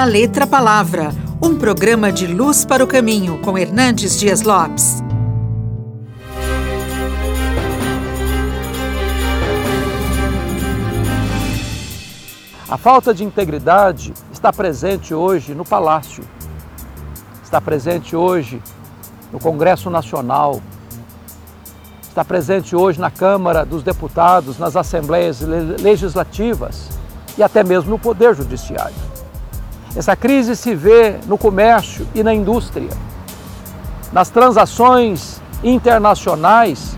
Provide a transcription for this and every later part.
da Letra Palavra, um programa de luz para o caminho com Hernandes Dias Lopes. A falta de integridade está presente hoje no Palácio, está presente hoje no Congresso Nacional, está presente hoje na Câmara dos Deputados, nas Assembleias Legislativas e até mesmo no Poder Judiciário. Essa crise se vê no comércio e na indústria, nas transações internacionais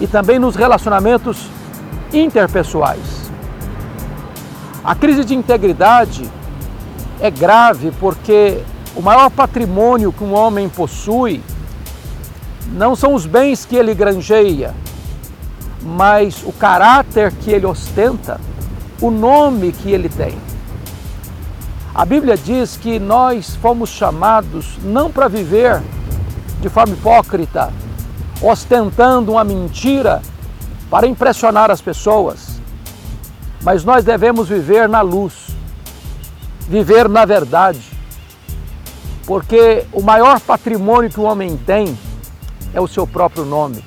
e também nos relacionamentos interpessoais. A crise de integridade é grave porque o maior patrimônio que um homem possui não são os bens que ele granjeia, mas o caráter que ele ostenta, o nome que ele tem. A Bíblia diz que nós fomos chamados não para viver de forma hipócrita, ostentando uma mentira para impressionar as pessoas, mas nós devemos viver na luz, viver na verdade, porque o maior patrimônio que o homem tem é o seu próprio nome.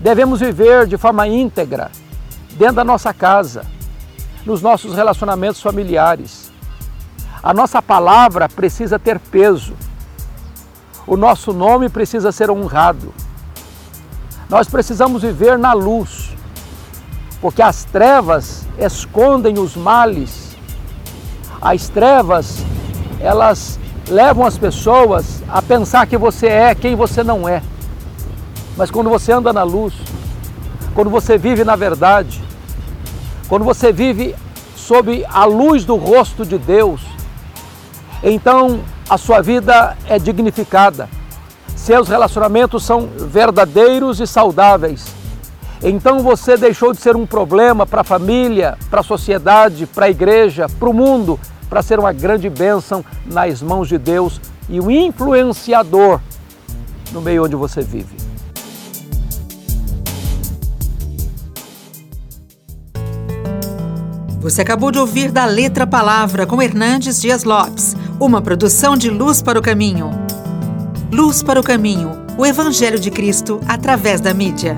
Devemos viver de forma íntegra, dentro da nossa casa, nos nossos relacionamentos familiares. A nossa palavra precisa ter peso. O nosso nome precisa ser honrado. Nós precisamos viver na luz, porque as trevas escondem os males. As trevas, elas levam as pessoas a pensar que você é quem você não é. Mas quando você anda na luz, quando você vive na verdade, quando você vive sob a luz do rosto de Deus, então a sua vida é dignificada. Seus relacionamentos são verdadeiros e saudáveis então você deixou de ser um problema para a família, para a sociedade, para a igreja, para o mundo, para ser uma grande bênção nas mãos de Deus e um influenciador no meio onde você vive. Você acabou de ouvir da Letra Palavra com Hernandes Dias Lopes, uma produção de Luz para o Caminho. Luz para o Caminho, o Evangelho de Cristo através da mídia.